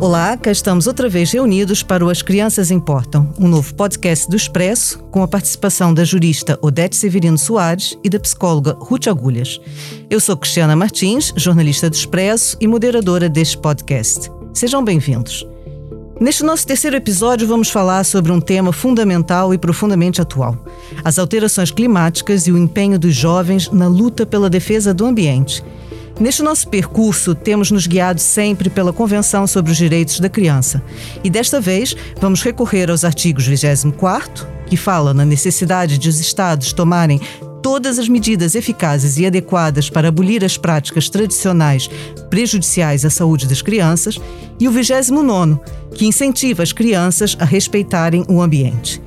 Olá, cá estamos outra vez reunidos para o As Crianças Importam, um novo podcast do Expresso, com a participação da jurista Odete Severino Soares e da psicóloga Ruth Agulhas. Eu sou Cristiana Martins, jornalista do Expresso e moderadora deste podcast. Sejam bem-vindos. Neste nosso terceiro episódio, vamos falar sobre um tema fundamental e profundamente atual: as alterações climáticas e o empenho dos jovens na luta pela defesa do ambiente. Neste nosso percurso, temos nos guiado sempre pela Convenção sobre os Direitos da Criança. E desta vez, vamos recorrer aos artigos 24, que fala na necessidade de os Estados tomarem todas as medidas eficazes e adequadas para abolir as práticas tradicionais prejudiciais à saúde das crianças, e o 29, que incentiva as crianças a respeitarem o ambiente.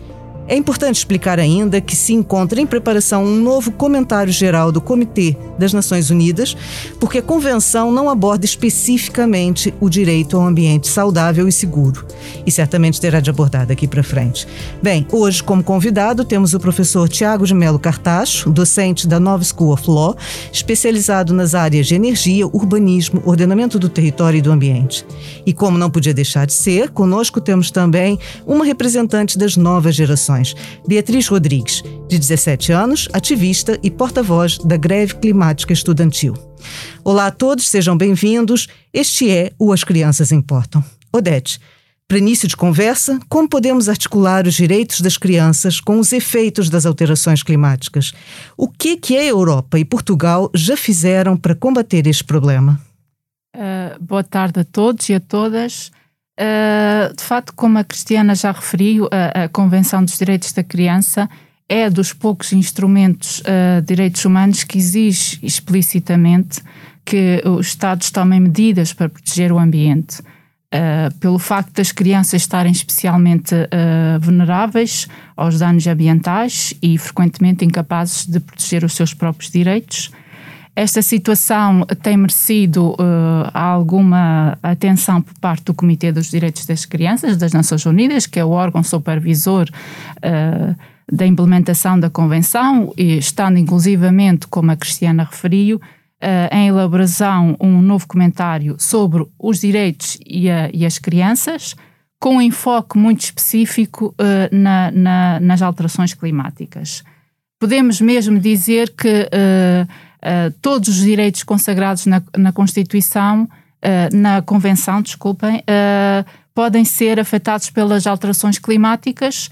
É importante explicar ainda que se encontra em preparação um novo comentário geral do Comitê das Nações Unidas, porque a convenção não aborda especificamente o direito ao ambiente saudável e seguro, e certamente terá de abordar daqui para frente. Bem, hoje, como convidado, temos o professor Tiago de Melo Cartacho, docente da Nova School of Law, especializado nas áreas de energia, urbanismo, ordenamento do território e do ambiente. E como não podia deixar de ser, conosco temos também uma representante das novas gerações Beatriz Rodrigues, de 17 anos, ativista e porta-voz da Greve Climática Estudantil. Olá a todos, sejam bem-vindos. Este é o As Crianças Importam. Odete, para início de conversa, como podemos articular os direitos das crianças com os efeitos das alterações climáticas? O que, que a Europa e Portugal já fizeram para combater este problema? Uh, boa tarde a todos e a todas. Uh, de facto, como a Cristiana já referiu, a, a, Convenção dos Direitos da Criança é dos poucos instrumentos uh, direitos humanos que exige explicitamente que os Estados tomem medidas para proteger o ambiente. Uh, pelo facto das crianças estarem especialmente vulneráveis aos danos ambientais e frequentemente incapazes de proteger os seus próprios direitos, esta situação tem merecido uh, alguma atenção por parte do Comitê dos Direitos das Crianças das Nações Unidas, que é o órgão supervisor uh, da implementação da Convenção, e estando inclusivamente, como a Cristiana referiu, uh, em elaboração um novo comentário sobre os direitos e, a, e as crianças, com um enfoque muito específico na, na, nas alterações climáticas. Podemos mesmo dizer que uh, todos os direitos consagrados na, na Constituição, uh, na Convenção, desculpem, uh, podem ser afetados pelas alterações climáticas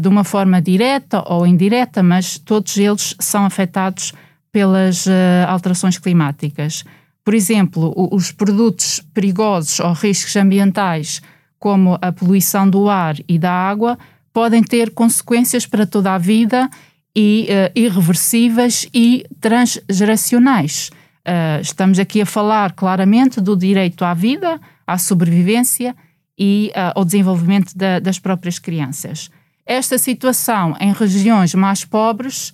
de uma forma direta ou indireta, mas todos eles são afetados pelas alterações climáticas. Por exemplo, os produtos perigosos ou riscos ambientais, como a poluição do ar e da água, podem ter consequências para toda a vida e uh, irreversíveis e transgeracionais. Uh, estamos aqui a falar claramente do direito à vida, à sobrevivência e uh, ao desenvolvimento da, das próprias crianças. Esta situação em regiões mais pobres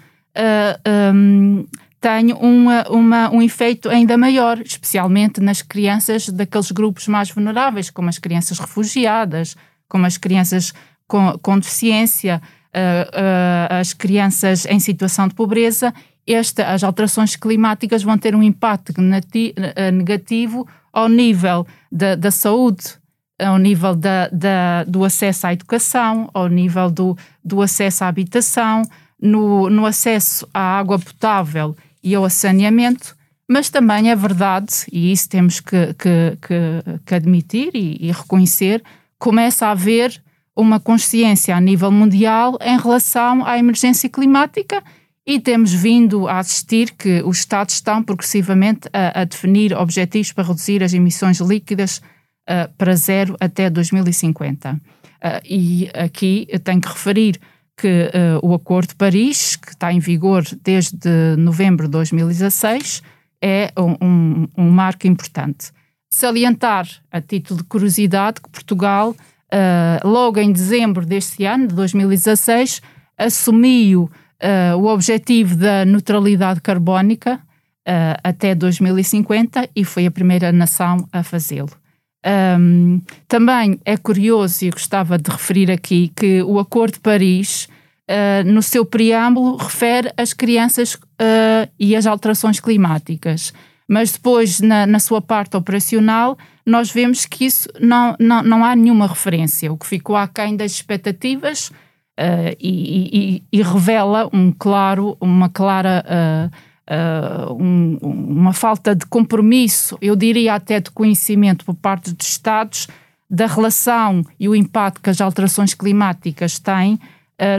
um, tem uma, uma, um efeito ainda maior, especialmente nas crianças daqueles grupos mais vulneráveis, como as crianças refugiadas, como as crianças com, com deficiência, as crianças em situação de pobreza, esta, as alterações climáticas vão ter um impacto negativo ao nível da, da saúde, ao nível da, da, do acesso à educação, ao nível do, do acesso à habitação, no, no acesso à água potável e ao saneamento, mas também é verdade, e isso temos que, que, que, que admitir e, e, reconhecer, começa a haver uma consciência a nível mundial em relação à emergência climática e temos vindo a assistir que os Estados estão progressivamente a, a definir objetivos para reduzir as emissões líquidas uh, para zero até 2050. Uh, e aqui tenho que referir que uh, o Acordo de Paris, que está em vigor desde novembro de 2016, é um, um, um marco importante. Salientar, a título de curiosidade, que Portugal uh, logo em dezembro deste ano, de 2016, assumiu uh, o objetivo da neutralidade carbónica uh, até 2050 e foi a primeira nação a fazê-lo. Um, também é curioso, e gostava de referir aqui, que o Acordo de Paris, uh, no seu preâmbulo, refere as crianças e as alterações climáticas. Mas depois, na, na sua parte operacional, nós vemos que isso não, não, não há nenhuma referência, o que ficou aquém das expectativas uh, e, e, e, revela um claro, uma clara. Uh, Uh, um, uma falta de compromisso, eu diria até de conhecimento por parte dos Estados da relação e o impacto que as alterações climáticas têm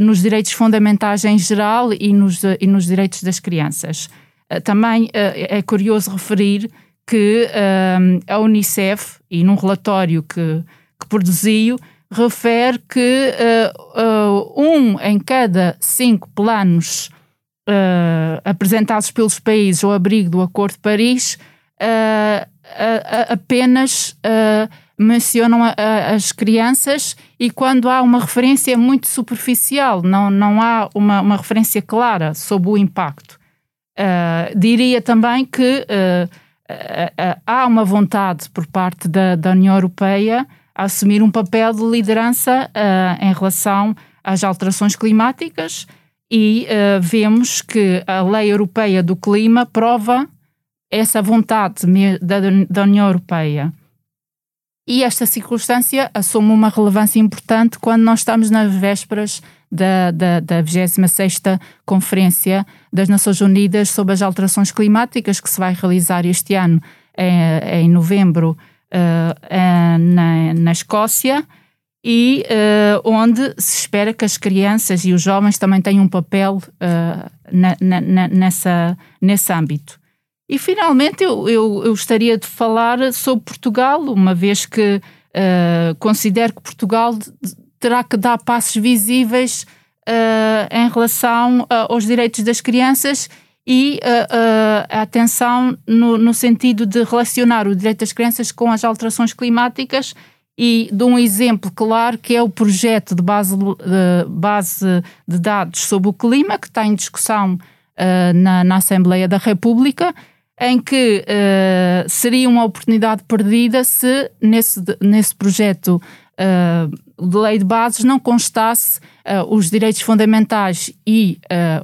nos direitos fundamentais em geral e nos, e nos direitos das crianças. Uh, também é curioso referir que a Unicef, e num relatório que, que produziu, refere que um em cada cinco planos apresentados pelos países ao abrigo do Acordo de Paris apenas mencionam as crianças e quando há uma referência muito superficial, não, não há uma, uma referência clara sobre o impacto. Uh, diria também que uh, uh, há uma vontade por parte da, da União Europeia a assumir um papel de liderança em relação às alterações climáticas e vemos que a Lei Europeia do Clima prova essa vontade da, da União Europeia. E esta circunstância assume uma relevância importante quando nós estamos nas vésperas da, da, da 26 Conferência das Nações Unidas sobre as Alterações Climáticas, que se vai realizar este ano em, em novembro uh, na, na Escócia, e uh, onde se espera que as crianças e os jovens também tenham um papel uh, na, na, nessa, nesse âmbito. E finalmente eu, eu, eu gostaria de falar sobre Portugal, uma vez que uh, considero que Portugal terá que dar passos visíveis uh, em relação uh, aos direitos das crianças e a atenção no, no, sentido de relacionar o direito das crianças com as alterações climáticas e de um exemplo claro que é o projeto de base de, base de dados sobre o clima que está em discussão na, na Assembleia da República em que uh, seria uma oportunidade perdida se nesse, nesse projeto uh, lei de bases não constasse uh, os direitos fundamentais e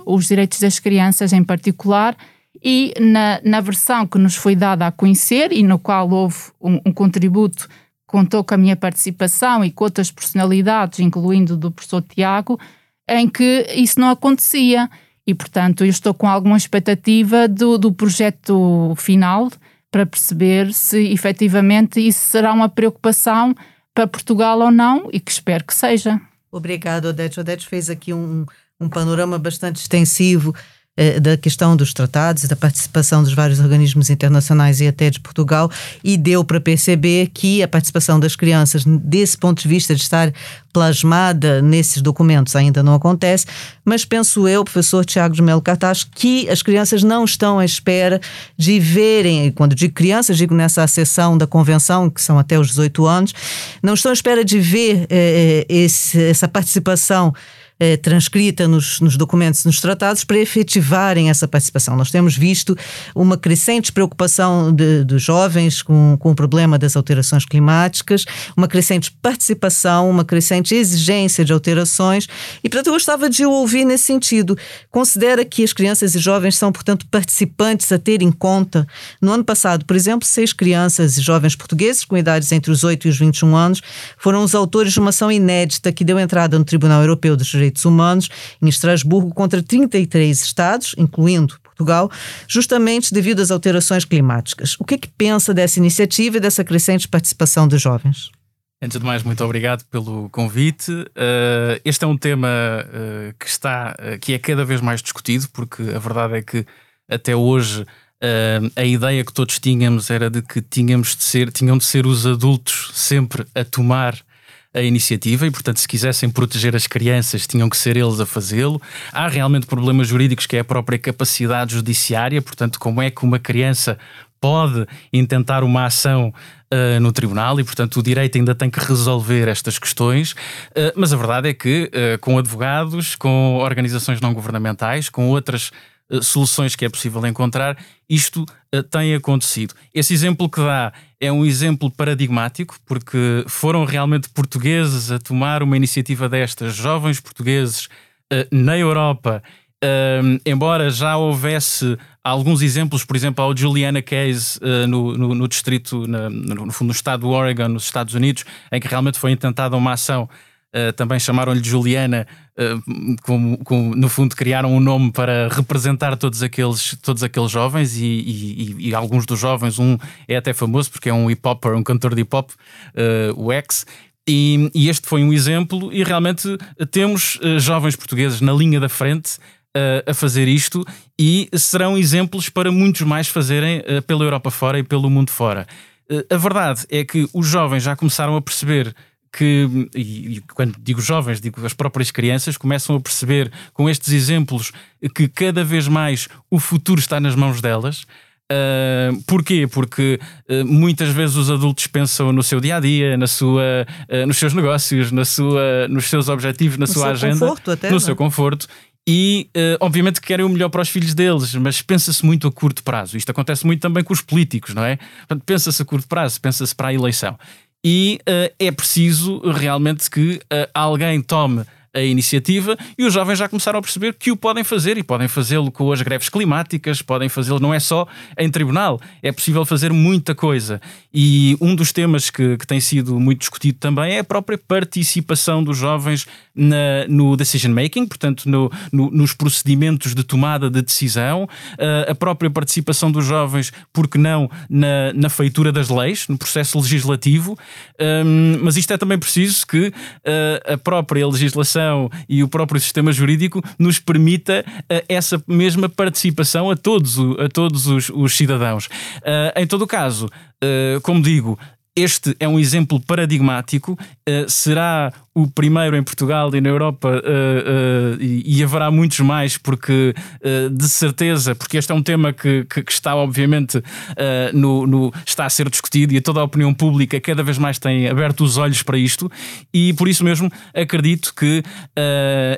os direitos das crianças em particular. E na, na versão que nos foi dada a conhecer e no qual houve um, um contributo contou com a minha participação e com outras personalidades, incluindo do professor Tiago, em que isso não acontecia. E, portanto, eu estou com alguma expectativa do, do projeto final para perceber se efetivamente isso será uma preocupação para Portugal ou não e que espero que seja. Obrigado, Odete. Odete fez aqui um, um panorama bastante extensivo da questão dos tratados da participação dos vários organismos internacionais e até de Portugal, e deu para perceber que a participação das crianças, desse ponto de vista de estar plasmada nesses documentos, ainda não acontece, mas penso eu, professor Tiago de Melo Cartaz, que as crianças não estão à espera de verem, e quando digo crianças, digo nessa sessão da convenção, que são até os 18 anos, não estão à espera de ver eh, eh esse, essa participação eh, transcrita nos, nos documentos, nos tratados, para efetivarem essa participação. Nós temos visto uma crescente preocupação de jovens com, com o problema das alterações climáticas, uma crescente participação, uma crescente exigência de alterações, e portanto eu gostava de ouvir nesse sentido. Considera que as crianças e jovens são, portanto, participantes a ter em conta. No ano passado, por exemplo, seis crianças e jovens portugueses com idades entre os 8 e os 21 anos foram os autores de uma ação inédita que deu entrada no Tribunal Europeu dos Direitos Direitos Humanos em Estrasburgo contra 33 Estados, incluindo Portugal, justamente devido às alterações climáticas. O que é que pensa dessa iniciativa e dessa crescente participação dos jovens? Antes de mais, muito obrigado pelo convite. Uh, este é um tema uh, que está, uh, que é cada vez mais discutido, porque a verdade é que até hoje a ideia que todos tínhamos era de que tínhamos de ser, tinham de ser os adultos sempre a tomar a iniciativa e, portanto, se quisessem proteger as crianças, tinham que ser eles a fazê-lo. Há realmente problemas jurídicos que é a própria capacidade judiciária, portanto, como é que uma criança pode intentar uma ação uh, no tribunal e, portanto, o direito ainda tem que resolver estas questões. Uh, mas a verdade é que, uh, com advogados, com organizações não governamentais, com outras soluções que é possível encontrar, isto tem acontecido. Esse exemplo que dá é um exemplo paradigmático, porque foram realmente portugueses a tomar uma iniciativa destas, jovens portugueses uh, na Europa. Uh, embora já houvesse alguns exemplos, por exemplo, ao Juliana Case uh, no, no, no, distrito, na, no, no estado do Oregon, nos Estados Unidos, em que realmente foi intentada uma ação Uh, também chamaram-lhe Juliana, uh, no fundo criaram um nome para representar todos aqueles, todos aqueles jovens e, e, e, alguns dos jovens, um é até famoso porque é um hip-hopper, um cantor de hip-hop, uh, o X, e, e, este foi um exemplo e realmente temos jovens portugueses na linha da frente a fazer isto e serão exemplos para muitos mais fazerem pela Europa fora e pelo mundo fora. A verdade é que os jovens já começaram a perceber que, e, quando digo jovens, digo as próprias crianças, começam a perceber com estes exemplos que cada vez mais o futuro está nas mãos delas. Uh, porquê? Porque uh, muitas vezes os adultos pensam no seu dia a dia, na sua, uh, nos seus negócios, na sua, nos seus objetivos, na no sua agenda, até, no não? seu conforto. E, obviamente, querem o melhor para os filhos deles, mas pensa-se muito a curto prazo. Isto acontece muito também com os políticos, não é? Pensa-se a curto prazo, pensa-se para a eleição e uh, é preciso realmente que uh, alguém tome a iniciativa e os jovens já começaram a perceber que o podem fazer e podem fazê-lo com as greves climáticas, podem fazê-lo não é só em tribunal, é possível fazer muita coisa. E um dos temas que, que tem sido muito discutido também é a própria participação dos jovens na, no decision making, portanto, no, no, nos procedimentos de tomada de decisão, uh, a própria participação dos jovens, porque não, na, na feitura das leis, no processo legislativo. Um, mas isto é também preciso que uh, a própria legislação e o próprio sistema jurídico nos permita uh, essa mesma participação a todos, a todos os, os cidadãos. em todo o caso, como digo, este é um exemplo paradigmático, uh, será o primeiro em Portugal e na Europa, uh, uh, e, e, haverá muitos mais, porque de certeza, porque este é um tema que, que, que está, obviamente, no, no, está a ser discutido e toda a opinião pública cada vez mais tem aberto os olhos para isto, e por isso mesmo acredito que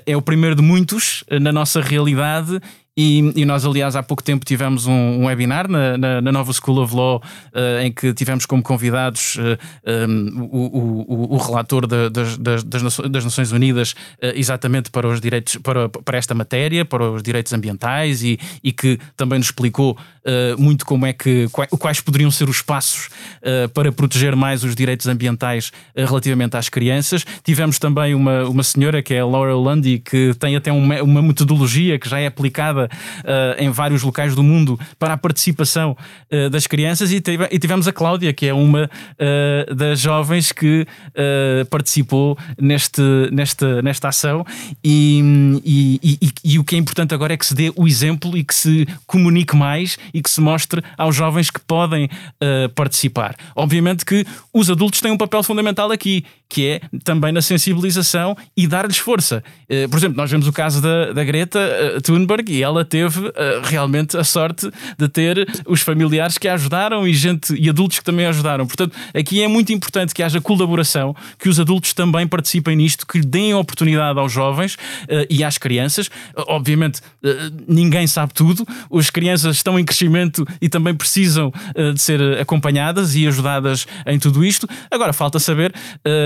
é o primeiro de muitos na nossa realidade e, e, nós, aliás, há pouco tempo tivemos um, um webinar na, na, na, nova School of Law uh, em que tivemos como convidados uh, eh, um, o, o, o, relator de, das, das, das, Nações Unidas uh, exatamente para os direitos, para, para esta matéria, para os direitos ambientais e, e que também nos explicou muito como é que quais poderiam ser os passos para proteger mais os direitos ambientais relativamente às crianças. Tivemos também uma, uma senhora que é a Laura Lundy que tem até uma, uma metodologia que já é aplicada uh, em vários locais do mundo para a participação uh, das crianças e, e, tivemos a Cláudia, que é uma uh, das jovens que participou neste, nesta, nesta ação e, e, e, e, o que é importante agora é que se dê o exemplo e que se comunique mais e que se mostre aos jovens que podem participar. Obviamente que os adultos têm um papel fundamental aqui, que é também na sensibilização e dar-lhes força. Por exemplo, nós vemos o caso da, da Greta Thunberg e ela ela teve uh, realmente a sorte de ter os familiares que a ajudaram e gente e adultos que também a ajudaram. Portanto, aqui é muito importante que haja colaboração, que os adultos também participem nisto, que deem oportunidade aos jovens uh, e às crianças. Uh, obviamente, ninguém sabe tudo, as crianças estão em crescimento e também precisam de ser acompanhadas e ajudadas em tudo isto. Agora, falta saber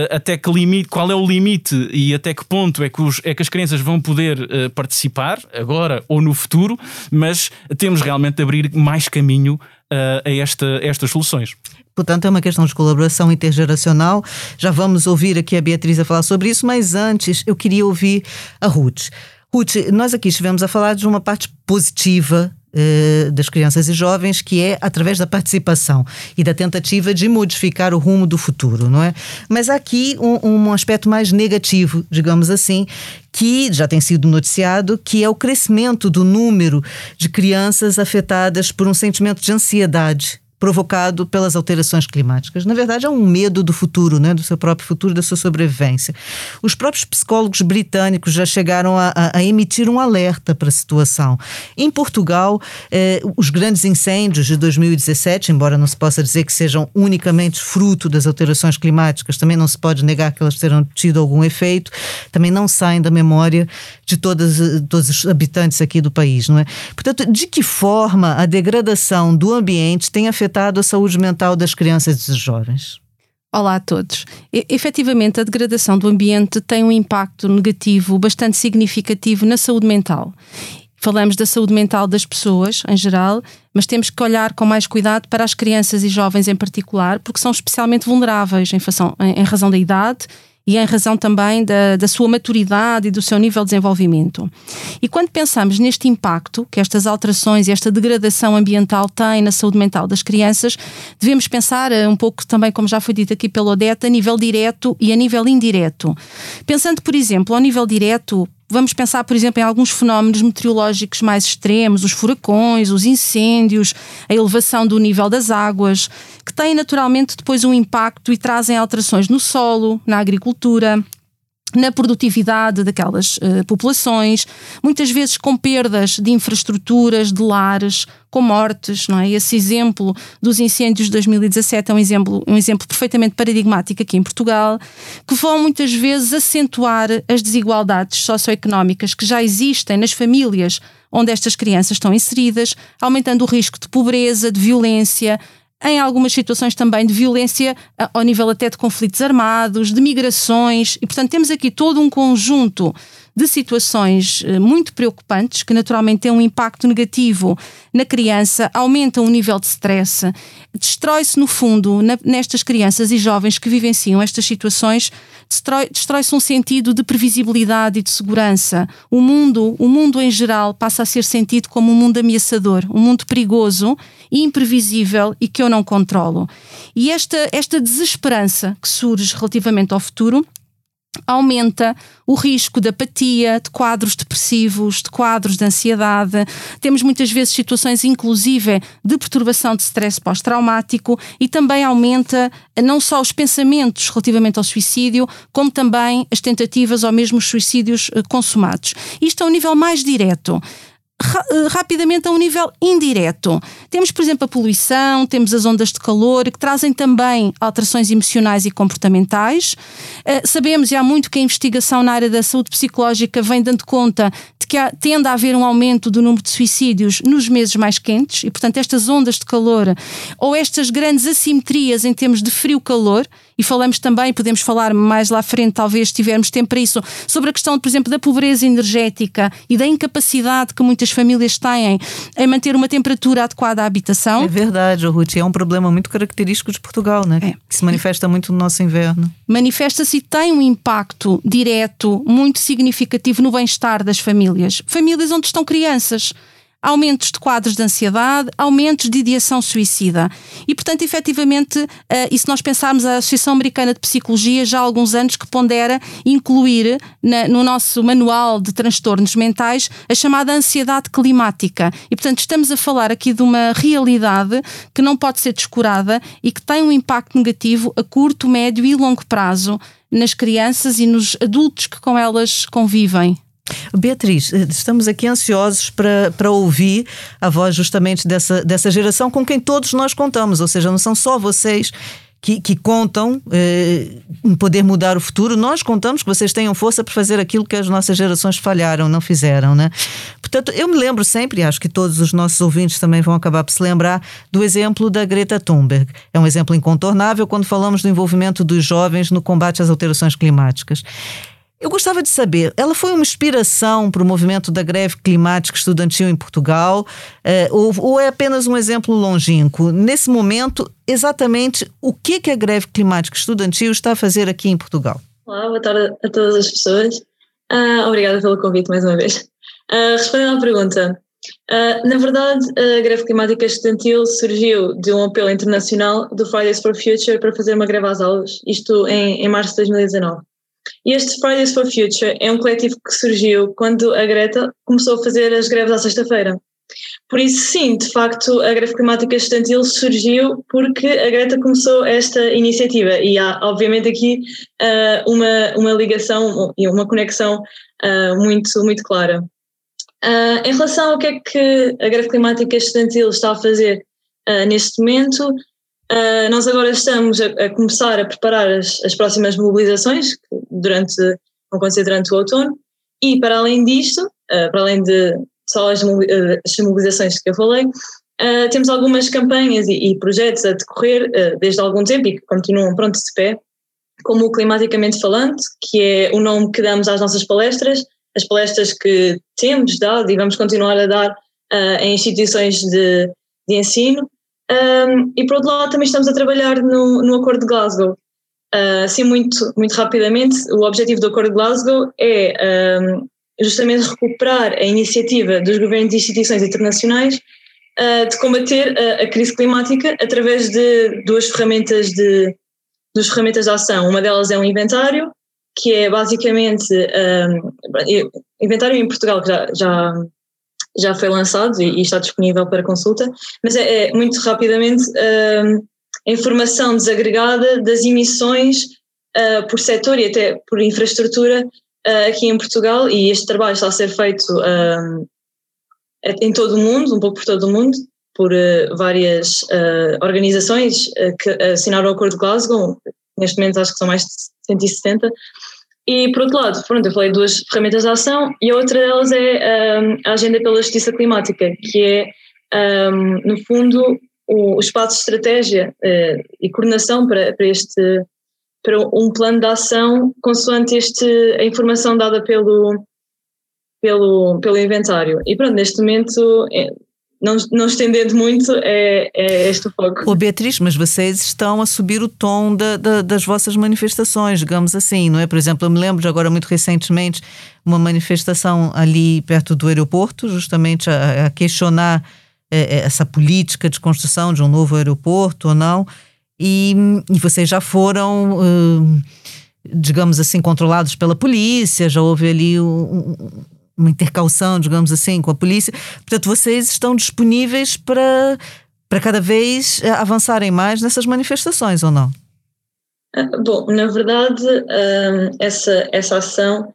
até que limite, qual é o limite e até que ponto é que, os, é que as crianças vão poder participar, agora ou no futuro, mas temos realmente de abrir mais caminho uh, a, esta, a estas soluções. Portanto, é uma questão de colaboração intergeracional. Já vamos ouvir aqui a Beatriz a falar sobre isso, mas antes eu queria ouvir a Ruth. Ruth, nós aqui estivemos a falar de uma parte positiva eh, das crianças e jovens, que é através da participação e da tentativa de modificar o rumo do futuro, não é? Mas há aqui um, um aspecto mais negativo, digamos assim, que já tem sido noticiado, que é o crescimento do número de crianças afetadas por um sentimento de ansiedade provocado pelas alterações climáticas. Na verdade, é um medo do futuro, né? do seu próprio futuro, da sua sobrevivência. Os próprios psicólogos britânicos já chegaram a, a, a emitir um alerta para a situação. Em Portugal, eh, os grandes incêndios de 2017, embora não se possa dizer que sejam unicamente fruto das alterações climáticas, também não se pode negar que elas terão tido algum efeito, também não saem da memória de todas, todos os habitantes aqui do país, não é? Portanto, de que forma a degradação do ambiente tem afetado afetado a saúde mental das crianças e dos jovens? Olá a todos. E, efetivamente, a degradação do ambiente tem um impacto negativo bastante significativo na saúde mental. falamos da saúde mental das pessoas em geral, mas temos que olhar com mais cuidado para as crianças e jovens em particular, porque são especialmente vulneráveis em, fação, em, em razão da idade e em razão também da, da sua maturidade e do seu nível de desenvolvimento. E quando pensamos neste impacto que estas alterações e esta degradação ambiental têm na saúde mental das crianças, devemos pensar eh, um pouco também, como já foi dito aqui pelo Odete, a nível direto e a nível indireto. Pensando, por exemplo, ao nível direto, Vamos pensar, por exemplo, em alguns fenómenos meteorológicos mais extremos, os furacões, os incêndios, a elevação do nível das águas, que têm naturalmente depois um impacto e trazem alterações no solo, na agricultura, na produtividade daquelas uh, populações, muitas vezes com perdas de infraestruturas, de lares, com mortes, não é? Esse exemplo dos incêndios de 2017 é um exemplo, um exemplo perfeitamente paradigmático aqui em Portugal, que vão muitas vezes acentuar as desigualdades socioeconómicas que já existem nas famílias onde estas crianças estão inseridas, aumentando o risco de pobreza, de violência, em algumas situações também de violência ao nível até de conflitos armados, de migrações, e portanto temos aqui todo um conjunto de situações eh, muito preocupantes que naturalmente têm um impacto negativo na criança, aumentam o nível de stress, destrói-se no fundo nestas crianças e jovens que vivenciam estas situações destrói-se destrói um sentido de previsibilidade e de segurança. O mundo, o mundo em geral, passa a ser sentido como um mundo ameaçador, um mundo perigoso, imprevisível e que eu não controlo. E esta, esta desesperança que surge relativamente ao futuro aumenta o risco de apatia, de quadros depressivos, de quadros de ansiedade. Temos muitas vezes situações, inclusive, de perturbação de stress pós-traumático e também aumenta não só os pensamentos relativamente ao suicídio, como também as tentativas ou mesmo os suicídios eh, consumados. Isto é um nível mais direto. Eh, rapidamente a um nível indireto. Temos, por exemplo, a poluição, temos as ondas de calor, que trazem também alterações emocionais e comportamentais. Uh, sabemos, e há muito que a investigação na área da saúde psicológica vem dando conta de que há, tende a haver um aumento do número de suicídios nos meses mais quentes, e, portanto, estas ondas de calor ou estas grandes assimetrias em termos de frio-calor, e falamos também, podemos falar mais lá à frente, talvez tivermos tempo para isso, sobre a questão, por exemplo, da pobreza energética e da incapacidade que muitas famílias têm em manter uma temperatura adequada à habitação. É verdade, Ruth, é um problema muito característico de Portugal, né? É. Que se manifesta muito no nosso inverno. Manifesta-se e tem um impacto direto muito significativo no bem-estar das famílias. Famílias onde estão crianças aumentos de quadros de ansiedade, aumentos de ideação suicida. E, portanto, efetivamente, uh, e se nós pensarmos a Associação Americana de Psicologia, já há alguns anos que pondera incluir na, no nosso manual de transtornos mentais a chamada ansiedade climática. E, portanto, estamos a falar aqui de uma realidade que não pode ser descurada e que tem um impacto negativo a curto, médio e longo prazo nas crianças e nos adultos que com elas convivem. Beatriz, eh, estamos aqui ansiosos para, para ouvir a voz justamente dessa, dessa geração com quem todos nós contamos, ou seja, não são só vocês que, que contam eh, em poder mudar o futuro, nós contamos que vocês tenham força para fazer aquilo que as nossas gerações falharam, não fizeram, né? Portanto, eu me lembro sempre, acho que todos os nossos ouvintes também vão acabar por se lembrar, do exemplo da Greta Thunberg. É um exemplo incontornável quando falamos do envolvimento dos jovens no combate às alterações climáticas. Eu gostava de saber, ela foi uma inspiração para o movimento da greve climática estudantil em Portugal é, ou, ou, é apenas um exemplo longínquo? Nesse momento, exatamente o que, que a greve climática estudantil está a fazer aqui em Portugal? Olá, boa tarde a todas as pessoas. Uh, obrigada pelo convite mais uma vez. Uh, respondendo à pergunta, uh, na verdade, a greve climática estudantil surgiu de um apelo internacional do Fridays for Future para fazer uma greve às aulas, isto em, em março de 2019. Este Fridays for Future é um coletivo que surgiu quando a Greta começou a fazer as greves à sexta-feira. Por isso, sim, de facto, a greve climática estudantil surgiu porque a Greta começou esta iniciativa e há, obviamente, aqui uh, uma, uma ligação e uma conexão uh, muito, muito clara. Uh, em relação ao que é que a greve climática estudantil está a fazer neste momento, Uh, nós agora estamos a, a, começar a preparar as, as próximas mobilizações que durante, vão acontecer durante o outono e para além disto, uh, para além de só as, uh, as mobilizações que eu falei, temos algumas campanhas e, e projetos a decorrer desde algum tempo e que continuam prontos de pé, como o Climaticamente Falante, que é o nome que damos às nossas palestras, as palestras que temos dado e vamos continuar a dar uh, em instituições de, de ensino. Um, e por outro lado, também estamos a trabalhar no, no Acordo de Glasgow. Uh, assim, muito, muito rapidamente, o objetivo do Acordo de Glasgow é um, justamente recuperar a iniciativa dos governos e instituições internacionais uh, de combater a, a, crise climática através de duas ferramentas de, duas ferramentas de ação. Uma delas é um inventário, que é basicamente um, inventário em Portugal que já, já já foi lançado e, e está disponível para consulta, mas é, é muito rapidamente uh, a informação desagregada das emissões uh, por setor e até por infraestrutura uh, aqui em Portugal. E este trabalho está a ser feito em todo o mundo, um pouco por todo o mundo, por várias organizações que assinaram o Acordo de Glasgow, neste momento acho que são mais de 170, e, por outro lado, pronto, eu falei de duas ferramentas de ação e a outra delas é um, a Agenda pela Justiça Climática, que é, um, no fundo, o, o, espaço de estratégia uh, e coordenação para, para, este, para um plano de ação consoante este, a informação dada pelo, pelo, pelo inventário. E pronto, neste momento é, não, não estendendo muito, é, é este o foco. Beatriz, mas vocês estão a subir o tom da, da, das vossas manifestações, digamos assim, não é? Por exemplo, eu me lembro de agora muito recentemente uma manifestação ali perto do aeroporto, justamente a, a questionar é, é essa política de construção de um novo aeroporto ou não, e, e vocês já foram. Uh, digamos assim, controlados pela polícia, já houve ali um, uma intercalção, digamos assim, com a polícia. Portanto, vocês estão disponíveis para, para cada vez eh, avançarem mais nessas manifestações, ou não? Ah, bom, na verdade, essa, essa ação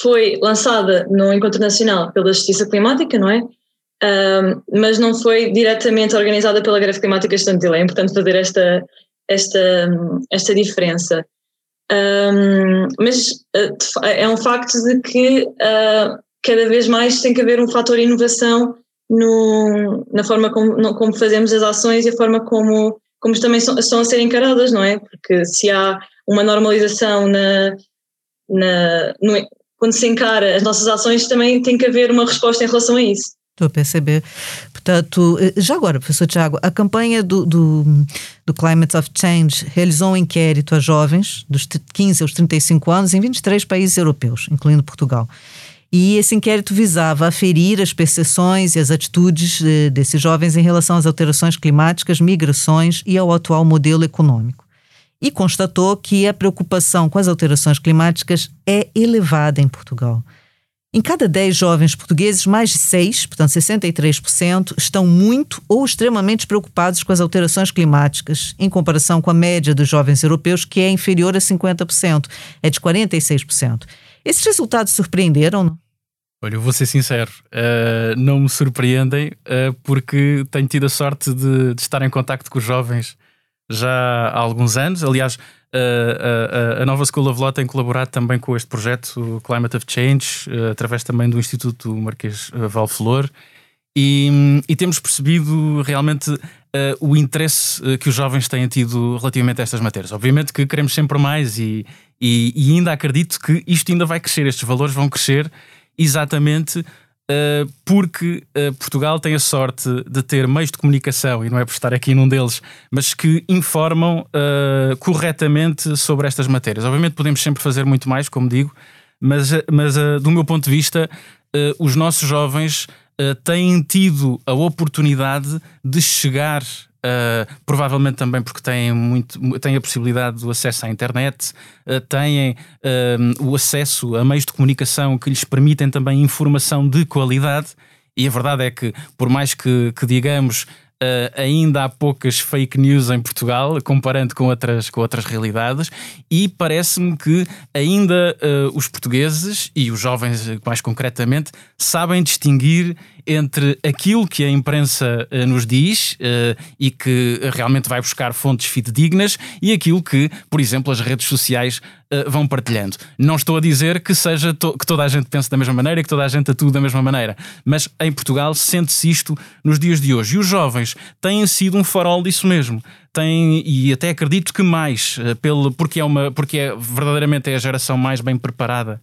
foi lançada no Encontro Nacional pela Justiça Climática, não é? Mas não foi diretamente organizada pela Greve Climática Estudantil. É importante fazer esta, esta, esta diferença. Um, mas uh, é um facto de que uh, cada vez mais tem que haver um fator inovação no, na forma como, no, como, fazemos as ações e a forma como, como também são, estão a ser encaradas, não é? Porque se há uma normalização na, na no, quando se encara as nossas ações, também tem que haver uma resposta em relação a isso. Estou a perceber. Portanto, eh, já agora, professor Tiago, a campanha do, do, do, Climate of Change realizou um inquérito a jovens dos 15 aos 35 anos em 23 países europeus, incluindo Portugal. E esse inquérito visava aferir as percepções e as atitudes eh, desses jovens em relação às alterações climáticas, migrações e ao atual modelo econômico. E constatou que a preocupação com as alterações climáticas é elevada em Portugal. Em cada 10 jovens portugueses, mais de 6, portanto 63%, estão muito ou extremamente preocupados com as alterações climáticas, em comparação com a média dos jovens europeus, que é inferior a 50%, é de 46%. Esses resultados surpreenderam? Não? Olha, eu vou ser sincero, uh, não me surpreendem, uh, porque tenho tido a sorte de, de estar em contacto com os jovens já há alguns anos. Aliás, a, nova School of Law tem colaborado também com este projeto Climate of Change, uh, através também do Instituto Marquês uh, Valflor, e, e, temos percebido realmente uh, o interesse que os jovens têm tido relativamente a estas matérias. Obviamente que queremos sempre mais e, e, e ainda acredito que isto ainda vai crescer, estes valores vão crescer exatamente eh, porque uh, Portugal tem a sorte de ter meios de comunicação, e não é por estar aqui num deles, mas que informam uh, corretamente sobre estas matérias. Obviamente podemos sempre fazer muito mais, como digo, mas, mas do meu ponto de vista, os nossos jovens têm tido a oportunidade de chegar Uh, provavelmente também porque têm, muito, têm a possibilidade do acesso à internet, uh, têm uh, o acesso a meios de comunicação que lhes permitem também informação de qualidade. E a verdade é que, por mais que, que digamos Uh, ainda há poucas fake news em Portugal, comparando com outras, com outras realidades, e parece-me que ainda uh, os portugueses e os jovens, mais concretamente, sabem distinguir entre aquilo que a imprensa uh, nos diz e que realmente vai buscar fontes fidedignas e aquilo que, por exemplo, as redes sociais vão partilhando. Não estou a dizer que seja to que toda a gente pense da mesma maneira que toda a gente atue da mesma maneira, mas em Portugal sente-se isto nos dias de hoje. E os jovens têm sido um farol disso mesmo. Têm, e até acredito que mais, pelo, porque, é uma, porque é, verdadeiramente é a geração mais bem preparada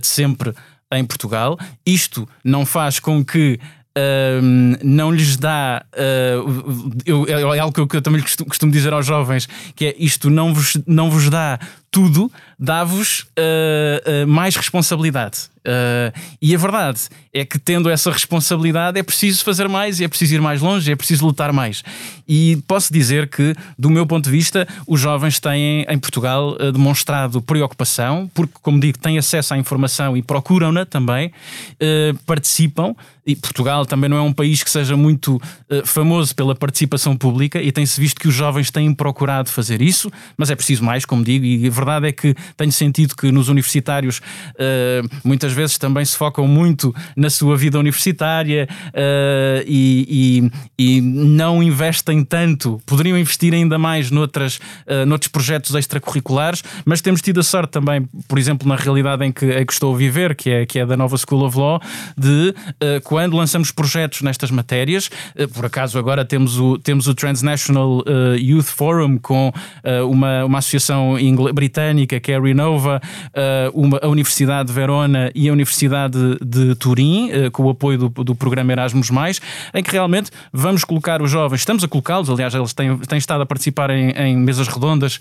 de sempre em Portugal. Isto não faz com que Uh, não lhes dá. Uh, eu, é algo que eu, também costumo, costumo, dizer aos jovens: que é isto não vos, não vos dá tudo, dá-vos uh, mais responsabilidade. e a verdade é que, tendo essa responsabilidade, é preciso fazer mais, é preciso ir mais longe, é preciso lutar mais. E posso dizer que, do meu ponto de vista, os jovens têm em Portugal demonstrado preocupação, porque, como digo, têm acesso à informação e procuram-na também, participam. E Portugal também não é um país que seja muito uh, famoso pela participação pública e tem-se visto que os jovens têm procurado fazer isso, mas é preciso mais, como digo, e a verdade é que tenho sentido que nos universitários uh, muitas vezes também se focam muito na sua vida universitária uh, e, e, e, não investem tanto, poderiam investir ainda mais noutras, noutros projetos extracurriculares, mas temos tido a sorte também, por exemplo, na realidade em que, em que estou a viver, que é, que é da nova School of Law, de quando lançamos projetos nestas matérias, por acaso agora temos o, temos o Transnational uh, Youth Forum com uh, uma, uma associação britânica que é Renova, uh, uma, a Universidade de Verona e a Universidade de, Turim, com o apoio do, do programa Erasmus, em que realmente vamos colocar os jovens, estamos a colocá-los, aliás, eles têm, têm estado a participar em, em mesas redondas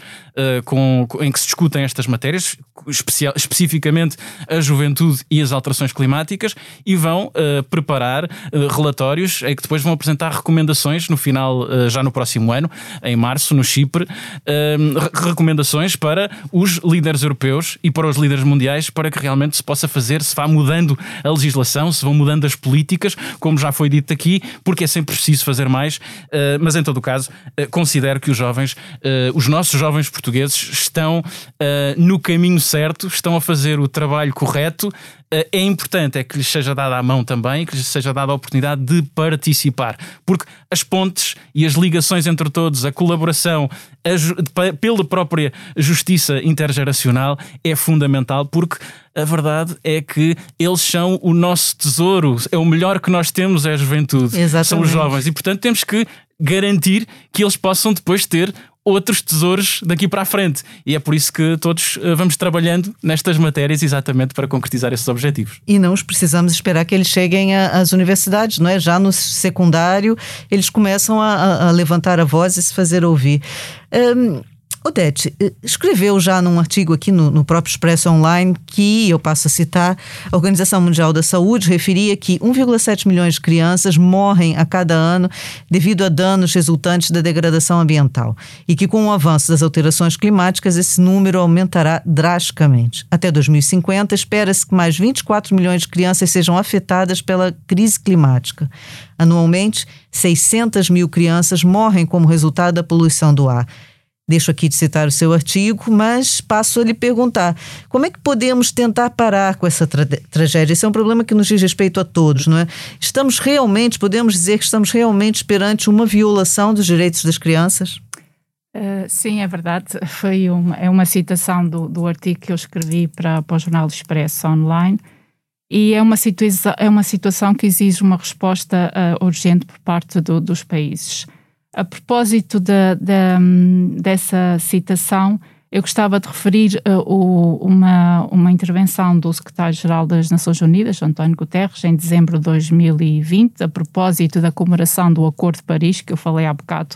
com, em que se discutem estas matérias, especial, especificamente a juventude e as alterações climáticas, e vão preparar relatórios em que depois vão apresentar recomendações no final, já no próximo ano, em março, no Chipre, recomendações para os líderes europeus e para os líderes mundiais para que realmente se possa fazer, se vá mudando a legislação, se vão mudando as políticas, como já foi dito aqui, porque é sempre preciso fazer mais. mas em todo o caso, considero que os jovens, os nossos jovens portugueses, estão no caminho certo, estão a fazer o trabalho correto eh, é importante é que lhes seja dada a mão também, que lhes seja dada a oportunidade de participar, porque as pontes e as ligações entre todos, a colaboração a, pela própria justiça intergeracional é fundamental, porque a verdade é que eles são o nosso tesouro, é o melhor que nós temos é a juventude, Exatamente. são os jovens, e portanto temos que garantir que eles possam depois ter outros tesouros daqui para a frente. E é por isso que todos eh, vamos trabalhando nestas matérias exatamente para concretizar esses objetivos. E não os precisamos esperar que eles cheguem às universidades, não é? Já no secundário, eles começam a, a levantar a voz e se fazer ouvir. Um, Odete, eh, escreveu já num artigo aqui no, no, próprio Expresso Online que, eu passo a citar, a Organização Mundial da Saúde referia que 1,7 milhões de crianças morrem a cada ano devido a danos resultantes da degradação ambiental e que, com o avanço das alterações climáticas, esse número aumentará drasticamente. Até 2050, espera-se que mais 24 milhões de crianças sejam afetadas pela crise climática. Anualmente, 600 mil crianças morrem como resultado da poluição do ar. Deixo aqui de citar o seu artigo, mas passo a lhe perguntar: como é que podemos tentar parar com essa tra tragédia? Esse é um problema que nos diz respeito a todos, não é? Estamos realmente, podemos dizer que estamos realmente perante uma violação dos direitos das crianças? Uh, sim, é verdade. Foi uma, é uma citação do, do artigo que eu escrevi para, para o Jornal Expresso Online e é uma, situa é uma situação que exige uma resposta uh, urgente por parte do, dos países. A propósito de, de, dessa citação, eu gostava de referir uh, o, uma, uma intervenção do secretário-geral das Nações Unidas, António Guterres, em dezembro de 2020, a propósito da comemoração do Acordo de Paris, que eu falei há bocado,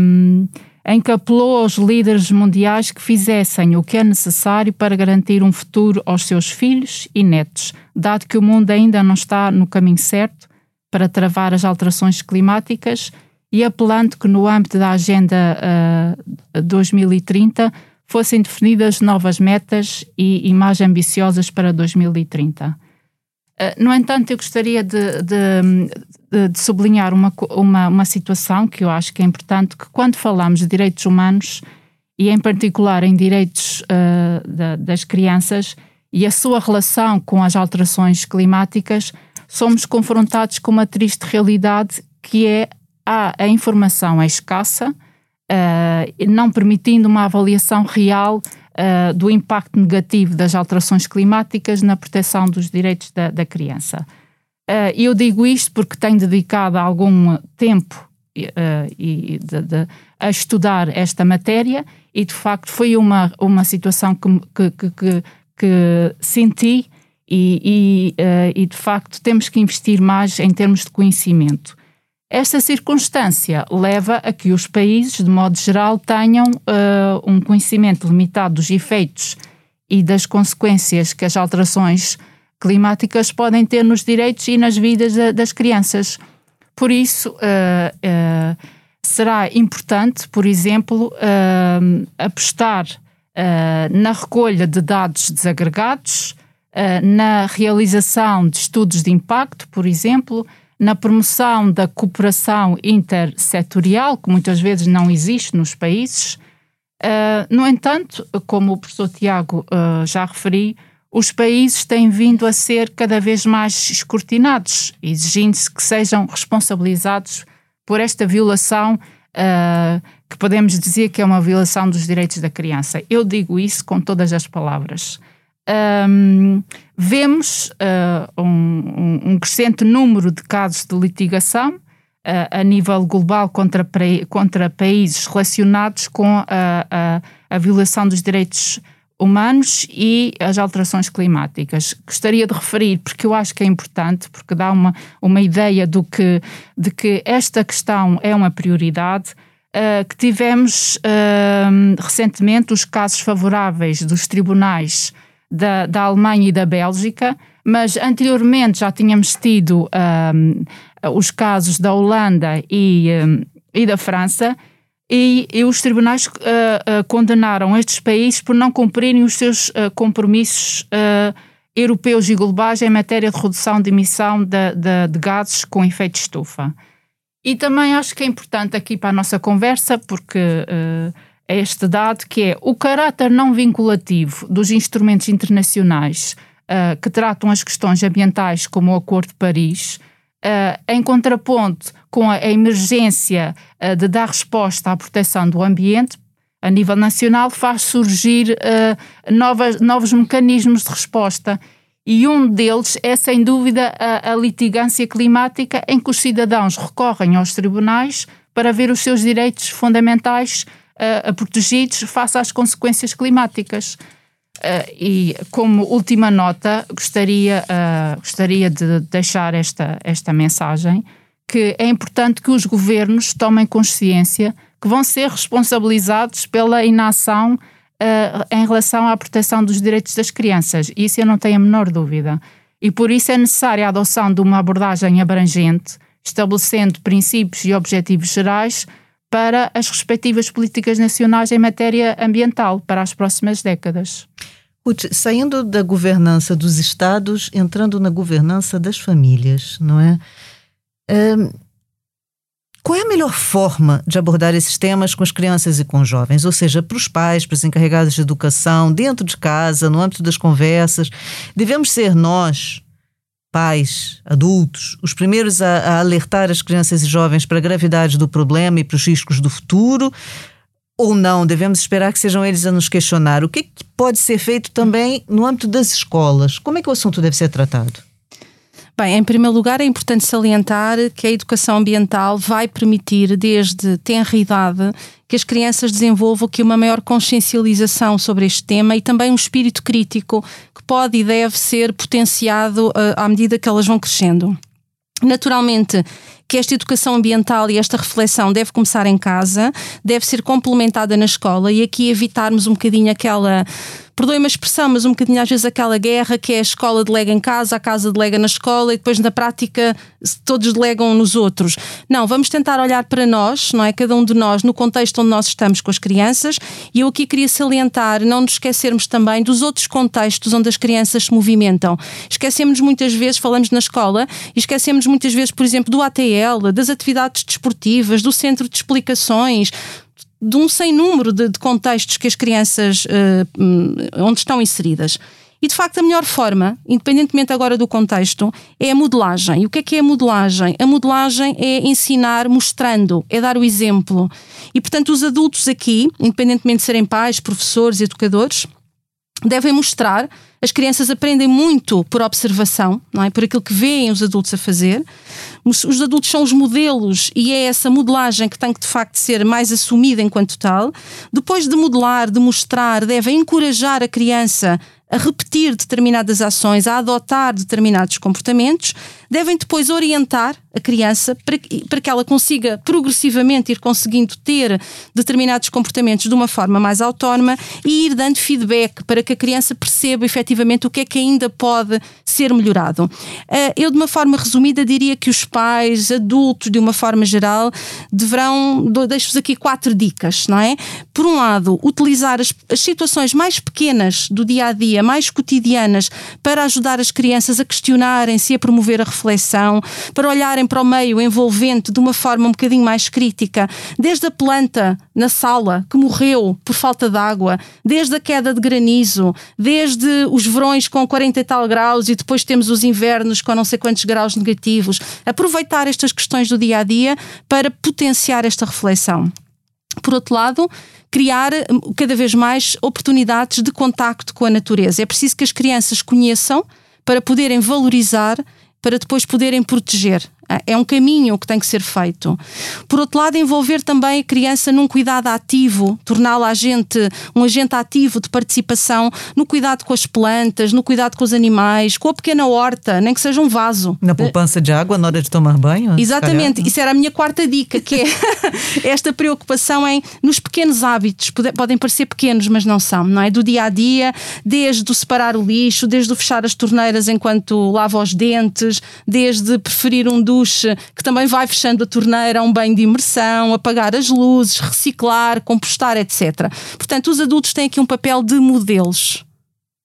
um, em que apelou aos líderes mundiais que fizessem o que é necessário para garantir um futuro aos seus filhos e netos, dado que o mundo ainda não está no caminho certo para travar as alterações climáticas e apelando que no âmbito da Agenda uh, 2030 fossem definidas novas metas e, e mais ambiciosas para 2030. Uh, no entanto, eu gostaria de, de, de sublinhar uma, uma, uma, situação que eu acho que é importante, que quando falamos de direitos humanos, e em particular em direitos uh, da, das crianças e a sua relação com as alterações climáticas, somos confrontados com uma triste realidade que é a, a informação é escassa, uh, não permitindo uma avaliação real uh, do impacto negativo das alterações climáticas na proteção dos direitos da, da criança. Uh, eu digo isto porque tenho dedicado algum tempo e, de, de, a estudar esta matéria e, de facto, foi uma, uma situação que, que, que, que senti e, e, e, de facto temos que investir mais em termos de conhecimento. Esta circunstância leva a que os países, de modo geral, tenham uh, um conhecimento limitado dos efeitos e das consequências que as alterações climáticas podem ter nos direitos e nas vidas das crianças. Por isso, uh, será importante, por exemplo, apostar na recolha de dados desagregados, na realização de estudos de impacto, por exemplo, na promoção da cooperação intersetorial, que muitas vezes não existe nos países. Uh, no entanto, como o professor Tiago uh, já referi, os países têm vindo a ser cada vez mais escrutinados, exigindo-se que sejam responsabilizados por esta violação, uh, que podemos dizer que é uma violação dos direitos da criança. Eu digo isso com todas as palavras um, vemos uh, um, um, crescente número de casos de litigação uh, a nível global contra, contra países relacionados com a, a, a, violação dos direitos humanos e as alterações climáticas. Gostaria de referir, porque eu acho que é importante, porque dá uma, uma ideia do que, de que esta questão é uma prioridade. Uh, que tivemos recentemente os casos favoráveis dos tribunais da, da Alemanha e da Bélgica, mas anteriormente já tínhamos tido um, os casos da Holanda e, um, e da França, e, e os tribunais uh, uh, condenaram estes países por não cumprirem os seus uh, compromissos uh, europeus e globais em matéria de redução de emissão de, de, de gases com efeito estufa. E também acho que é importante aqui para a nossa conversa, porque uh, este dado que é o caráter não vinculativo dos instrumentos internacionais uh, que tratam as questões ambientais, como o Acordo de Paris, uh, em contraponto com a, emergência uh, de dar resposta à proteção do ambiente a nível nacional, faz surgir novas, novos mecanismos de resposta. E um deles é, sem dúvida, a, a litigância climática, em que os cidadãos recorrem aos tribunais para ver os seus direitos fundamentais uh, protegidos face às consequências climáticas. Uh, e como última nota, gostaria, uh, gostaria de deixar esta, esta mensagem, que é importante que os governos tomem consciência que vão ser responsabilizados pela inação uh, em relação à proteção dos direitos das crianças. Isso eu não tenho a menor dúvida. E por isso é necessária a adoção de uma abordagem abrangente, estabelecendo princípios e objetivos gerais para as respectivas políticas nacionais em matéria ambiental para as próximas décadas. Ruth, saindo da governança dos Estados, entrando na governança das famílias, não é? Um, qual é a melhor forma de abordar esses temas com as crianças e com os jovens? Ou seja, para os pais, para os encarregados de educação, dentro de casa, no âmbito das conversas, devemos ser nós, pais, adultos, os primeiros a, a, alertar as crianças e jovens para a gravidade do problema e para os riscos do futuro? Ou não? Devemos esperar que sejam eles a nos questionar. O que, que pode ser feito também no âmbito das escolas? Como é que o assunto deve ser tratado? Bem, em primeiro lugar, é importante salientar que a educação ambiental vai permitir, desde tenra idade, que as crianças desenvolvam aqui uma maior consciencialização sobre este tema e também um espírito crítico que pode e deve ser potenciado uh, à medida que elas vão crescendo. Naturalmente, que esta educação ambiental e esta reflexão deve começar em casa, deve ser complementada na escola e aqui evitarmos um bocadinho aquela perdoe-me a expressão, mas um bocadinho às vezes aquela guerra que é a escola delega em casa, a casa delega na escola e depois na prática todos delegam nos outros. Não, vamos tentar olhar para nós, não é? Cada um de nós, no contexto onde nós estamos com as crianças e eu aqui queria salientar, não nos esquecermos também dos outros contextos onde as crianças se movimentam. Esquecemos muitas vezes, falamos na escola, e esquecemos muitas vezes, por exemplo, do ATL, das atividades desportivas, do centro de explicações, de um sem número de, de contextos que as crianças uh, onde estão inseridas. E de facto, a melhor forma, independentemente agora do contexto, é a modelagem. E o que é que é a modelagem? A modelagem é ensinar mostrando, é dar o exemplo. E portanto, os adultos aqui, independentemente de serem pais, professores, educadores, devem mostrar. As crianças aprendem muito por observação, não é? por aquilo que veem os adultos a fazer. Os adultos são os modelos e é essa modelagem que tem que de facto ser mais assumida enquanto tal. Depois de modelar, de mostrar, devem encorajar a criança a repetir determinadas ações, a adotar determinados comportamentos, devem depois orientar a criança para que, para que ela consiga progressivamente ir conseguindo ter determinados comportamentos de uma forma mais autónoma e ir dando feedback para que a criança perceba efetivamente o que é que ainda pode ser melhorado. Eh, eu, de uma forma resumida, diria que os pais, adultos, de uma forma geral, deverão. Deixo-vos aqui quatro dicas, não é? Por um lado, utilizar as, as situações mais pequenas do dia a dia, mais cotidianas, para ajudar as crianças a questionarem-se e a promover a reflexão, para olharem para o meio envolvente de uma forma um bocadinho mais crítica, desde a planta na sala que morreu por falta de água, desde a queda de granizo, desde os verões com 40 e tal graus e depois temos os invernos com não sei quantos graus negativos. Aproveitar estas questões do dia a dia para potenciar esta reflexão. Por outro lado, criar hum, cada vez mais oportunidades de contacto com a natureza. É preciso que as crianças conheçam para poderem valorizar, para depois poderem proteger. Ah, é um caminho que tem que ser feito. Por outro lado, envolver também a criança num cuidado ativo, torná-la agente, um agente ativo de participação no cuidado com as plantas, no cuidado com os animais, com a pequena horta, nem que seja um vaso. Na poupança de água na hora de tomar banho? Exatamente, isso era a minha quarta dica, que é esta preocupação em nos pequenos hábitos, podem parecer pequenos, mas não são, não é? Do dia a dia, desde o separar o lixo, desde o fechar as torneiras enquanto lava os dentes, desde preferir um duche duche, que também vai fechando a torneira, um banho de imersão, apagar as luzes, reciclar, compostar, etc. Portanto, os adultos têm aqui um papel de modelos.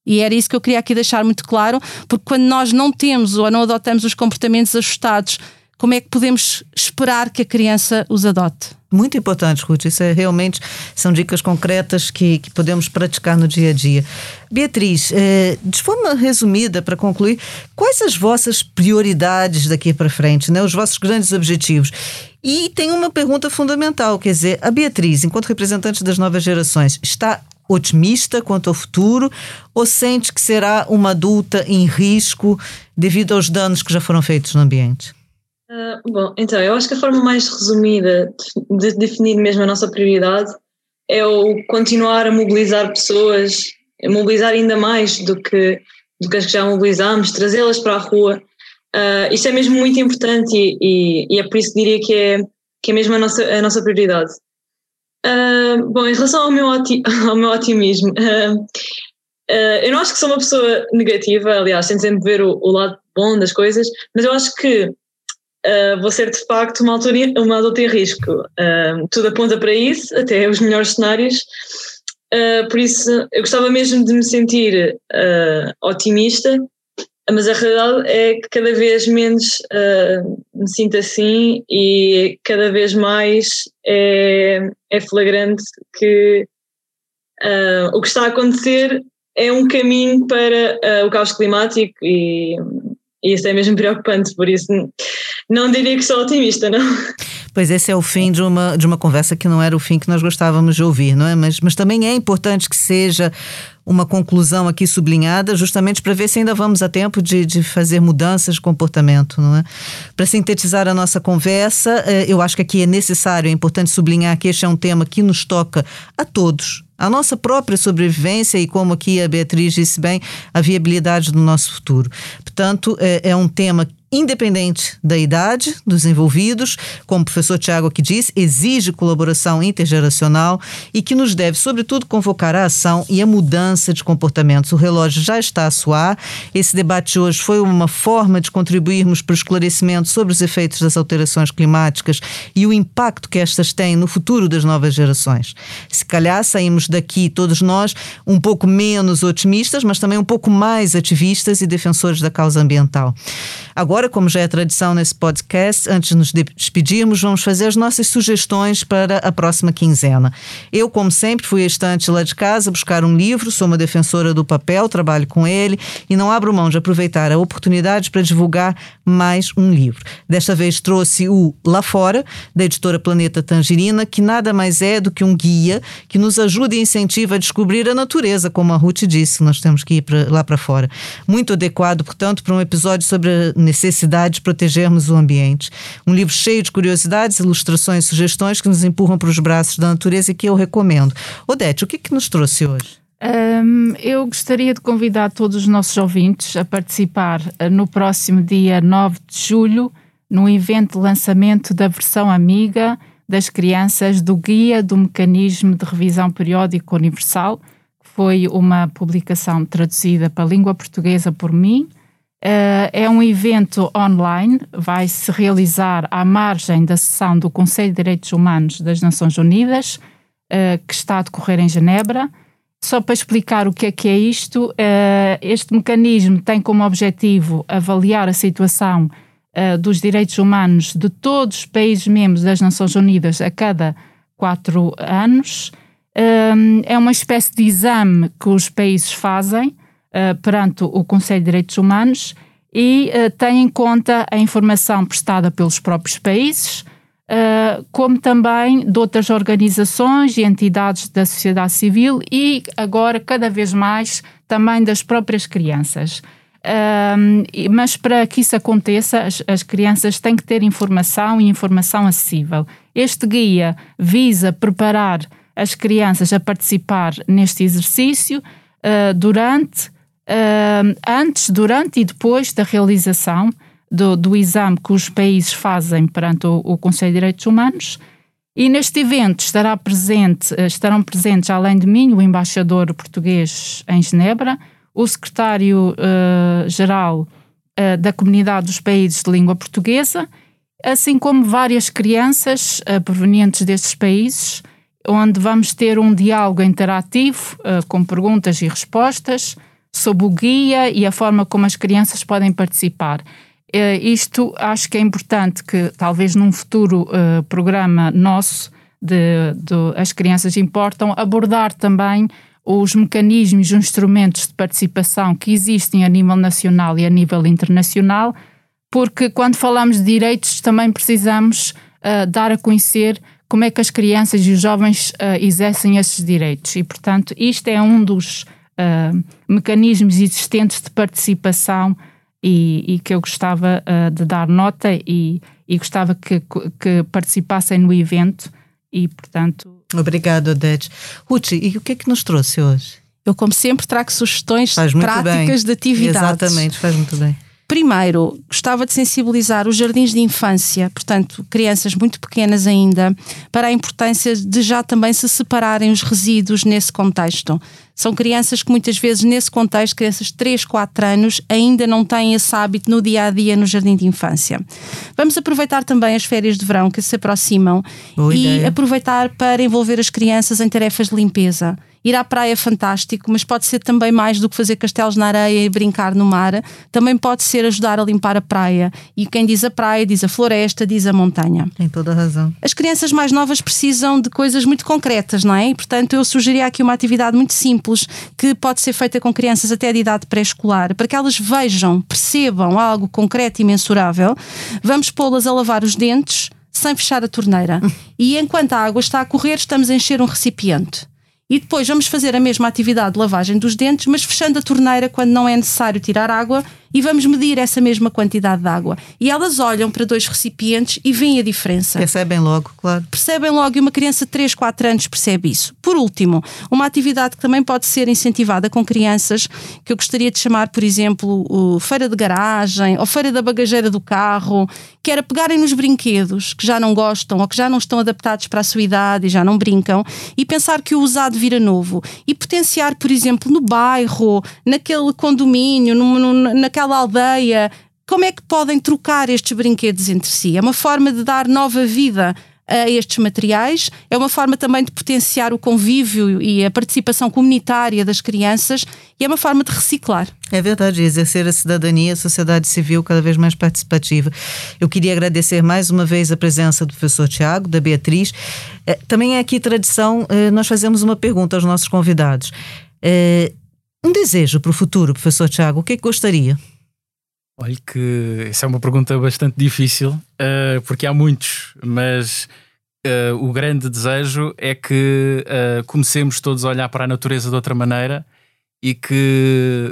E era isso que eu queria aqui deixar muito claro, porque quando nós não temos ou não adotamos os comportamentos ajustados, como é que podemos esperar que a criança os adote? Muito importante, Ruth. Isso é realmente são dicas concretas que, que podemos praticar no dia a dia. Beatriz, é, de forma resumida, para concluir, quais as vossas prioridades daqui para frente, né? os vossos grandes objetivos? E tem uma pergunta fundamental, quer dizer, a Beatriz, enquanto representante das novas gerações, está otimista quanto ao futuro ou sente que será uma adulta em risco devido aos danos que já foram feitos no ambiente? Uh, bom, então, eu acho que a forma mais resumida de definir mesmo a nossa prioridade é o continuar a mobilizar pessoas, mobilizar ainda mais do que, do que as que já mobilizamos, trazê-las para a rua. Uh, isto é mesmo muito importante e, e, e, é por isso que diria que é, que é mesmo a nossa, a nossa prioridade. Uh, bom, em relação ao meu, ao meu otimismo, eu não acho que sou uma pessoa negativa, aliás, tento sempre ver o, o lado bom das coisas, mas eu acho que uh, vou ser de facto uma, uma adulta em risco. Uh, tudo aponta para isso, até os melhores cenários. Uh, por isso, eu gostava mesmo de me sentir otimista, mas a realidade é que cada vez menos me sinto assim e cada vez mais é, é flagrante que o que está a acontecer é um caminho para o caos climático e, e isso é mesmo preocupante, por isso não diria que sou otimista, não. Pois esse é o fim de uma, de uma conversa que não era o fim que nós gostávamos de ouvir, não é? Mas, mas também é importante que seja uma conclusão aqui sublinhada, justamente para ver se ainda vamos a tempo de, de fazer mudanças de comportamento, não é? Para sintetizar a nossa conversa, eh, eu acho que aqui é necessário, é importante sublinhar que este é um tema que nos toca a todos, a nossa própria sobrevivência e, como aqui a Beatriz disse bem, a viabilidade do nosso futuro. Portanto, é, é um tema independente da idade dos envolvidos, como o professor Tiago aqui diz, exige colaboração intergeracional e que nos deve, sobretudo, convocar a ação e a mudança de comportamentos. O relógio já está a soar. Esse debate hoje foi uma forma de contribuirmos para o esclarecimento sobre os efeitos das alterações climáticas e o impacto que estas têm no futuro das novas gerações. Se calhar saímos daqui, todos nós, um pouco menos otimistas, mas também um pouco mais ativistas e defensores da causa ambiental. Agora, como já é tradição nesse podcast, antes de nos despedirmos, vamos fazer as nossas sugestões para a próxima quinzena. Eu, como sempre, fui à estante lá de casa buscar um livro, sou uma defensora do papel, trabalho com ele e não abro mão de aproveitar a oportunidade para divulgar mais um livro. Desta vez trouxe o Lá Fora, da editora Planeta Tangerina, que nada mais é do que um guia que nos ajuda e incentiva a descobrir a natureza, como a Ruth disse, nós temos que ir pra, lá para fora. Muito adequado, portanto, para um episódio sobre a necessidade de protegermos o ambiente. Um livro cheio de curiosidades, ilustrações sugestões que nos empurram para os braços da natureza e que eu recomendo. Odete, o que, que nos trouxe hoje? Um, eu gostaria de convidar todos os nossos ouvintes a participar uh, no próximo dia 9 de julho no evento de lançamento da versão amiga das crianças do Guia do Mecanismo de Revisão Periódica Universal, que foi uma publicação traduzida para a língua portuguesa por mim. Uh, é um evento online, vai se realizar à margem da sessão do Conselho de Direitos Humanos das Nações Unidas, uh, que está a decorrer em Genebra. Só para explicar o que é que é isto, uh, este mecanismo tem como objetivo avaliar a situação dos direitos humanos de todos os países membros das Nações Unidas a cada quatro anos. É uma espécie de exame que os países fazem perante o Conselho de Direitos Humanos e uh, tem em conta a informação prestada pelos próprios países, uh, como também de outras organizações e entidades da sociedade civil e agora, cada vez mais, também das próprias crianças. Um, mas para que isso aconteça, as, as, crianças têm que ter informação e informação acessível. Este guia visa preparar as crianças a participar neste exercício uh, durante, antes, durante e depois da realização do, do, exame que os países fazem perante o, o Conselho de Direitos Humanos. E neste evento estará presente, estarão presentes, além de mim, o embaixador português em Genebra, o secretário-geral uh, uh, da Comunidade dos Países de Língua Portuguesa, assim como várias crianças uh, provenientes destes países, onde vamos ter um diálogo interativo com perguntas e respostas sobre o guia e a forma como as crianças podem participar. isto acho que é importante que, talvez num futuro programa nosso, de, de As Crianças Importam, abordar também os mecanismos, os instrumentos de participação que existem a nível nacional e a nível internacional, porque quando falamos de direitos também precisamos uh, dar a conhecer como é que as crianças e os jovens uh, exercem esses direitos. E, portanto, isto é um dos uh, mecanismos existentes de participação e, e que eu gostava de dar nota e, e gostava que, que participassem no evento e, portanto, Obrigada, Odete. Ruth, e o que é que nos trouxe hoje? Eu, como sempre, trago sugestões práticas bem. de atividades. Exatamente, faz muito bem. Primeiro, gostava de sensibilizar os jardins de infância, portanto, crianças muito pequenas ainda, para a importância de já também se separarem os resíduos nesse contexto. São crianças que muitas vezes, nesse contexto, crianças de 3, 4 anos, ainda não têm esse hábito no dia a dia no jardim de infância. Vamos aproveitar também as férias de verão que se aproximam Boa e ideia. aproveitar para envolver as crianças em tarefas de limpeza Ir à praia é fantástico, mas pode ser também mais do que fazer castelos na areia e brincar no mar. Também pode ser ajudar a limpar a praia. E quem diz a praia, diz a floresta, diz a montanha. Tem toda a razão. As crianças mais novas precisam de coisas muito concretas, não é? E, portanto, eu sugeria aqui uma atividade muito simples que pode ser feita com crianças até de idade pré-escolar, para que elas vejam, percebam algo concreto e mensurável. Vamos pô-las a lavar os dentes sem fechar a torneira. E enquanto a água está a correr, estamos a encher um recipiente. E depois vamos fazer a mesma atividade de lavagem dos dentes, mas fechando a torneira quando não é necessário tirar água e vamos medir essa mesma quantidade de água. E elas olham para dois recipientes e veem a diferença. Percebem logo, claro. Percebem logo e uma criança de 3, 4 anos percebe isso. Por último, uma atividade que também pode ser incentivada com crianças, que eu gostaria de chamar, por exemplo, o feira de garagem ou feira da bagageira do carro, que era pegarem nos brinquedos que já não gostam ou que já não estão adaptados para a sua idade e já não brincam e pensar que o usado vira novo e potenciar, por exemplo, no bairro, naquele condomínio, no, no, naquela naquela aldeia, como é que podem trocar estes brinquedos entre si? É uma forma de dar nova vida a estes materiais, é uma forma também de potenciar o convívio e a participação comunitária das crianças e é uma forma de reciclar. É verdade, exercer a cidadania, a sociedade civil cada vez mais participativa. Eu queria agradecer mais uma vez a presença do professor Tiago, da Beatriz. É, também é aqui tradição, é, nós fazemos uma pergunta aos nossos convidados. É, um desejo para o futuro, professor Tiago, o que é que gostaria? Olha que essa é uma pergunta bastante difícil, uh, porque há muitos, mas uh, o grande desejo é que uh, comecemos todos a olhar para a natureza de outra maneira e que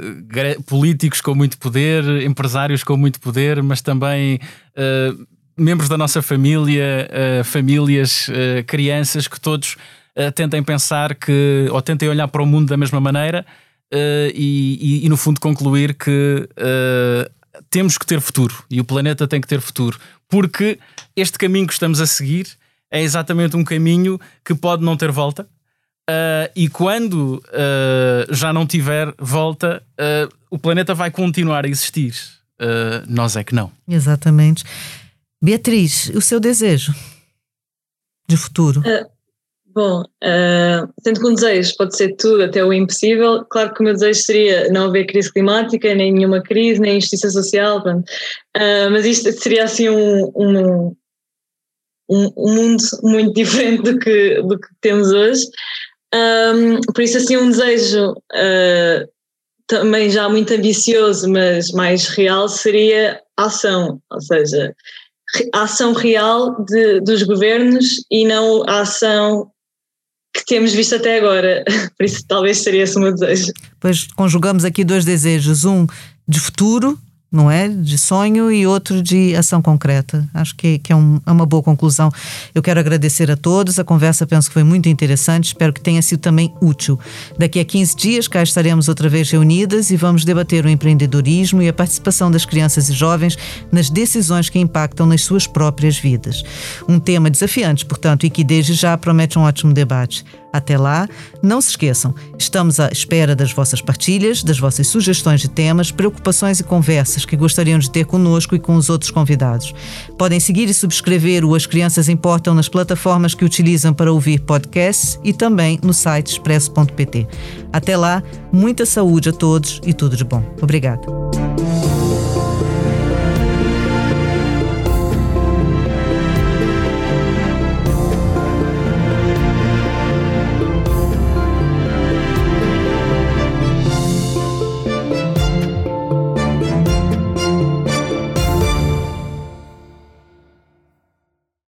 políticos com muito poder, empresários com muito poder, mas também membros da nossa família, famílias, crianças, que todos tentem pensar que, ou tentem olhar para o mundo da mesma maneira uh, e, e, e, no fundo, concluir que temos que ter futuro e o planeta tem que ter futuro, porque este caminho que estamos a seguir é exatamente um caminho que pode não ter volta. Uh, e quando uh, já não tiver volta, uh, o planeta vai continuar a existir. nós é que não. Exatamente. Beatriz, o seu desejo de futuro? Bom, sendo que um desejo pode ser tudo, até o impossível, claro que o meu desejo seria não haver crise climática, nem nenhuma crise, nem injustiça social, mas isto seria assim um, um um, mundo muito diferente do que, do que temos hoje. Um, por isso, assim, um desejo uh, também já muito ambicioso, mas mais real, seria ação, ou seja, a ação real de, dos governos e não a ação que temos visto até agora. Por isso, talvez seria esse o meu desejo. Pois conjugamos aqui dois desejos: um de futuro não é? De sonho e outro de ação concreta. Acho que, que é, um, é, uma boa conclusão. Eu quero agradecer a todos. A conversa penso que foi muito interessante. Espero que tenha sido também útil. Daqui a 15 dias cá estaremos outra vez reunidas e vamos debater o empreendedorismo e a participação das crianças e jovens nas decisões que impactam nas suas próprias vidas. Um tema desafiante, portanto, e que desde já promete um ótimo debate. Até lá, não se esqueçam, estamos à espera das vossas partilhas, das vossas sugestões de temas, preocupações e conversas que gostariam de ter conosco e com os outros convidados. Podem seguir e subscrever o As Crianças Importam nas plataformas que utilizam para ouvir podcasts e também no site expresso.pt. Até lá, muita saúde a todos e tudo de bom. Obrigada.